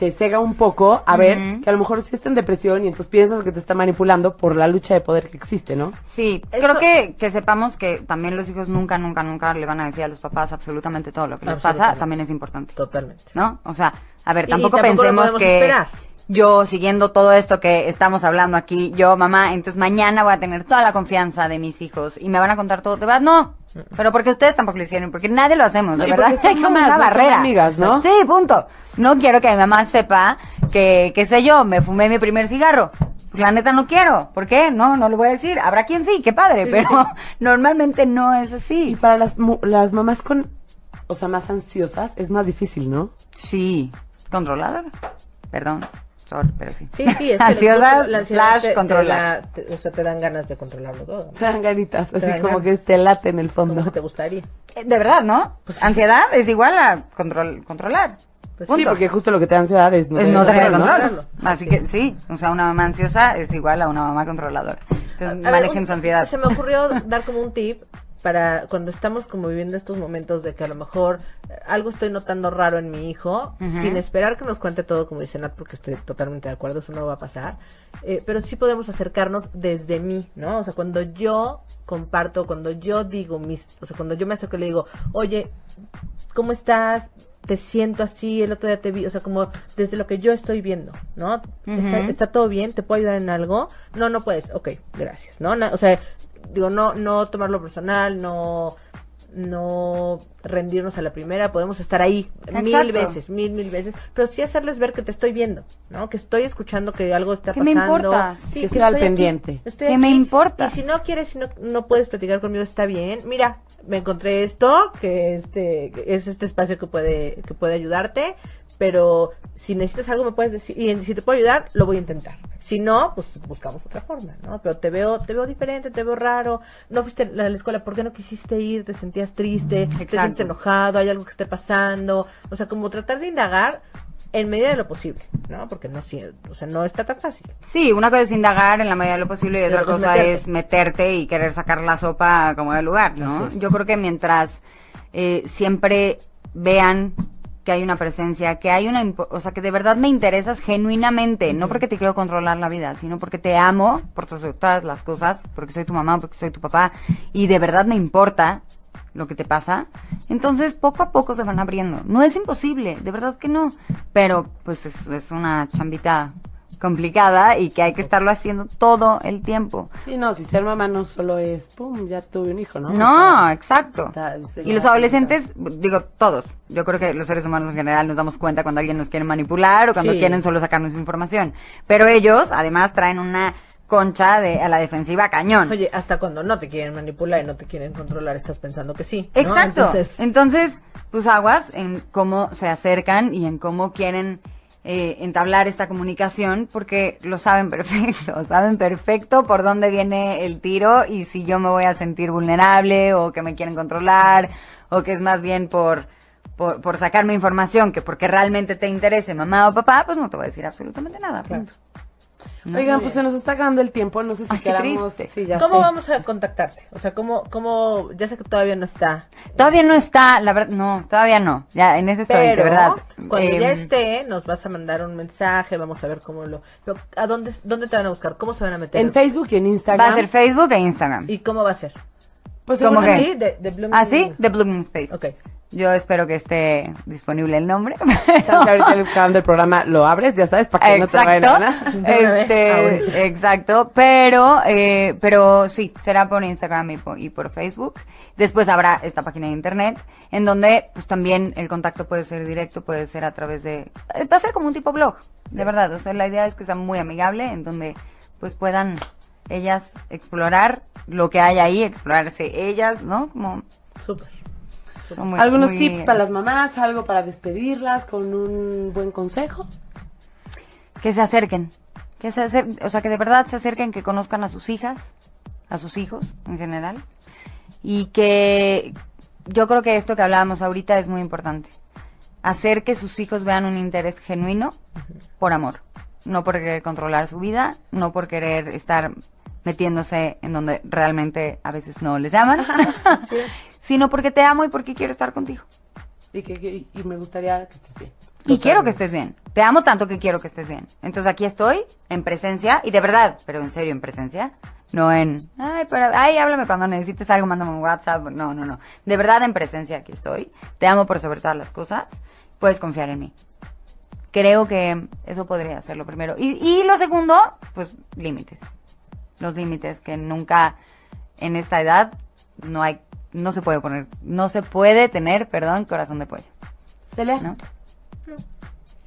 te cega un poco a ver que a lo mejor sí está en depresión y entonces piensas que te está manipulando por la lucha de poder que existe, ¿no? Sí, Eso- creo que, que sepamos que también los hijos nunca, nunca, nunca le van a decir a los papás absolutamente todo lo que les pasa, también es importante. Totalmente. ¿no? O sea, a ver, Y tampoco, tampoco pensemos que esperar. Yo siguiendo todo esto que estamos hablando aquí, yo mamá, entonces mañana voy a tener toda la confianza de mis hijos y me van a contar todo, de verdad no. Pero porque ustedes tampoco lo hicieron, porque nadie lo hacemos, No, de y verdad. Hay como una no barrera. amigas, ¿no? Sí, punto. No quiero que mi mamá sepa que, qué sé yo, me fumé mi primer cigarro. Pues la neta no quiero. ¿Por qué? No, no lo voy a decir. Habrá quien sí, qué padre, Sí, pero sí. normalmente no es Y así. para las, las mamás con, o sea, más ansiosas, es más difícil, ¿no? Sí. Controlador. Perdón. Sorry, pero sí. Sí, sí, es que Ansiedad la ansiedad slash te- te controlar. da- te- o sea, te dan ganas de controlarlo todo. Te dan ganitas, así dan como ganas. que te late en el fondo. Como que te gustaría. Eh, De verdad, ¿no? Ansiedad es igual a control, controlar. Pues Sí, porque justo lo que te da ansiedad es no es tener no tener control, ¿no? control. Así que sí, o sea, una mamá ansiosa es igual a una mamá controladora. Entonces, A ver, manejen un- su ansiedad. Se me ocurrió dar como un tip para cuando estamos como viviendo estos momentos de que a lo mejor eh, algo estoy notando raro en mi hijo, sin esperar que nos cuente todo como dice Nat, porque estoy totalmente de acuerdo, eso no va a pasar, Eh, pero sí podemos acercarnos desde mí, ¿no? O sea, cuando yo comparto, cuando yo digo mis, o sea, cuando yo me acerco y le digo, oye, ¿cómo estás? Te siento así, el otro día te vi, o sea, como desde lo que yo estoy viendo, ¿no? ¿Está, Ujú. está todo bien? ¿Te puedo ayudar en algo? No, no puedes. Ok, gracias, ¿no? Na- o sea, digo, no, no tomarlo personal, no, no rendirnos a la primera, podemos estar ahí mil veces, mil, mil veces, pero sí hacerles ver que te estoy viendo, ¿no? Que estoy escuchando que algo está Que me pasando. importas. Sí, Que esté al pendiente. estoy Que me importa. Y si no quieres, si no, no puedes platicar conmigo, está bien. Mira, me encontré esto, que este, que es este espacio que puede, que puede ayudarte, pero si necesitas algo me puedes decir, y si te puedo ayudar, lo voy a intentar. Si no, pues buscamos otra forma, ¿no? Pero te veo, te veo diferente, te veo raro, no fuiste a la escuela, ¿por qué no quisiste ir? ¿Te sentías triste? ¿Te sientes enojado? ¿Hay algo que esté pasando? O sea, como tratar de indagar en medida de lo posible, ¿no? Porque no, o sea, no está tan fácil. Sí, una cosa es indagar en la medida de lo posible y otra cosa es es meterte y querer sacar la sopa como del lugar, ¿no? Yo creo que mientras eh, siempre vean que hay una presencia, que hay una, o sea, que de verdad me interesas genuinamente, no porque te quiero controlar la vida, sino porque te amo por sobre todas las cosas, porque soy tu mamá, porque soy tu papá, y de verdad me importa lo que te pasa, entonces poco a poco se van abriendo. No es imposible, de verdad que no, pero pues es, es una chambita complicada y que hay que estarlo haciendo todo el tiempo. Sí, no, si ser mamá no solo es, pum, ya tuve un hijo, ¿no? O No, sea, exacto. está- está- Y los adolescentes, digo, todos. Yo creo que los seres humanos en general nos damos cuenta cuando alguien nos quiere manipular o cuando Sí. quieren solo sacarnos información. Pero ellos, además, traen una concha de a la defensiva cañón. Oye, hasta cuando no te quieren manipular y no te quieren controlar, estás pensando que sí. ¿no? Exacto. Entonces, Entonces, pues aguas en cómo se acercan y en cómo quieren eh, entablar esta comunicación, porque lo saben perfecto, saben perfecto por dónde viene el tiro y si yo me voy a sentir vulnerable o que me quieren controlar o que es más bien por, por, sacarme información que porque realmente te interese mamá o papá, pues no te voy a decir absolutamente nada. Claro. ¿No? Oigan, pues se nos está acabando el tiempo, no sé si Ay, queramos... triste. Sí, ya ¿cómo sé. vamos a contactarte? O sea, ¿cómo, cómo, ya sé que todavía no está, Todavía no está, la verdad, no, todavía no. Ya en ese estoy, de verdad. cuando ya Em, esté, nos vas a mandar un mensaje, vamos a ver cómo lo... ¿A dónde, dónde te van a buscar? ¿Cómo se van a meter? En Facebook y en Instagram. Va a ser Facebook e Instagram. ¿Y cómo va a ser? Pues ¿Cómo que? sí. De, de Blooming- ¿Ah, sí? The Blooming Space. Ok. Yo espero que esté disponible el nombre. Chance ahorita el canal del programa lo abres, ya sabes, para que no te vayan Este, ahorita. exacto, pero, eh, pero sí, será por Instagram y por, y por Facebook. Después habrá esta página de internet, en donde, pues también el contacto puede ser directo, puede ser a través de, eh, va a ser como un tipo blog, de verdad. O sea, la idea es que sea muy amigable, en donde, pues puedan ellas explorar lo que hay ahí, explorarse ellas, ¿no? Como, Súper. Muy- Algunos muy- tips para las mamás, algo para despedirlas con un buen consejo. que se acerquen, que se acer- o sea, que de verdad se acerquen, que conozcan a sus hijas, a sus hijos en general, y que, yo creo que esto que hablábamos ahorita es muy importante. Hacer que sus hijos vean un interés genuino por amor. No por querer controlar su vida, no por querer estar metiéndose en donde realmente a veces no les llaman, sino porque te amo y porque quiero estar contigo. Y, que, que- y me gustaría que estés bien. Y quiero que estés bien. Te amo tanto que quiero que estés bien. Entonces aquí estoy, en presencia, y de verdad, pero en serio, en presencia. No en, ay, pero, ay, háblame cuando necesites algo, mándame un WhatsApp. No, no, no. De verdad, en presencia aquí estoy. Te amo por sobre todas las cosas. Puedes confiar en mí. Creo que eso podría ser lo primero. Y, y lo segundo, pues, límites. Los límites que nunca, en esta edad, no hay, no se puede poner, no se puede tener, perdón, corazón de pollo. Celia, ¿No?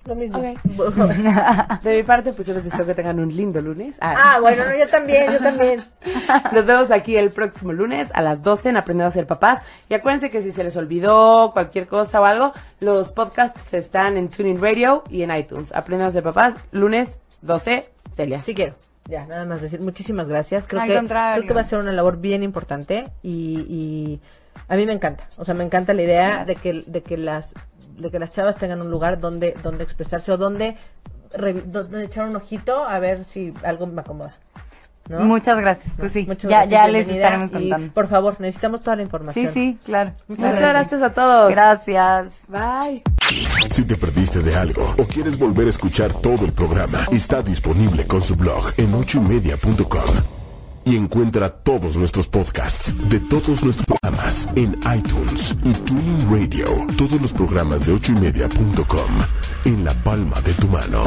Lo mismo. Ok. de mi parte, pues yo les deseo que tengan un lindo lunes. Ah, bueno, no, yo también, yo también. Nos vemos aquí el próximo lunes a las 12 en Aprendiendo a ser papás. Y acuérdense que si se les olvidó cualquier cosa o algo, los podcasts están en Tuning Radio y en iTunes. Aprendiendo a ser papás, lunes 12, Celia. Sí quiero. Ya, nada más decir muchísimas gracias. Creo Al que contrario. creo que va a ser una labor bien importante y, y a mí me encanta. O sea, me encanta la idea de que de que las de que las chavas tengan un lugar donde donde expresarse o donde revi- donde echar un ojito a ver si algo me acomoda. ¿No? Muchas gracias. Pues sí, Muchas ya, gracias, ya les estaremos y, contando. por favor, necesitamos toda la Sí, información. sí, claro. Muchas gracias a todos. Gracias. Bye. Si te perdiste de algo o quieres volver a escuchar todo el programa, está disponible con su blog en ochoymedia.com. Y encuentra todos nuestros podcasts de todos nuestros programas en iTunes y Tuning Radio. Todos los programas de ochoymedia.com en la palma de tu mano.